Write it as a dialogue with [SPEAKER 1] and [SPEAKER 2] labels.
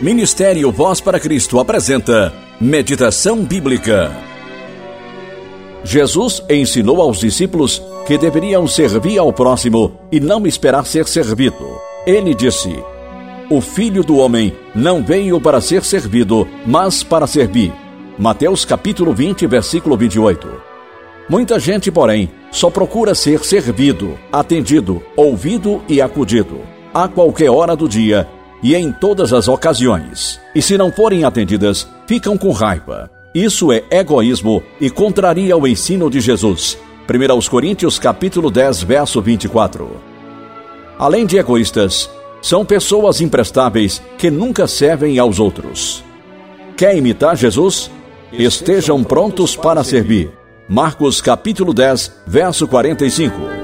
[SPEAKER 1] Ministério Voz para Cristo apresenta Meditação Bíblica. Jesus ensinou aos discípulos que deveriam servir ao próximo e não esperar ser servido. Ele disse: O filho do homem não veio para ser servido, mas para servir. Mateus capítulo 20, versículo 28. Muita gente, porém, só procura ser servido, atendido, ouvido e acudido, a qualquer hora do dia e em todas as ocasiões. E se não forem atendidas, ficam com raiva. Isso é egoísmo e contraria o ensino de Jesus. 1 Coríntios capítulo 10, verso 24. Além de egoístas, são pessoas imprestáveis que nunca servem aos outros. Quer imitar Jesus? Estejam prontos para servir. Marcos capítulo 10, verso 45.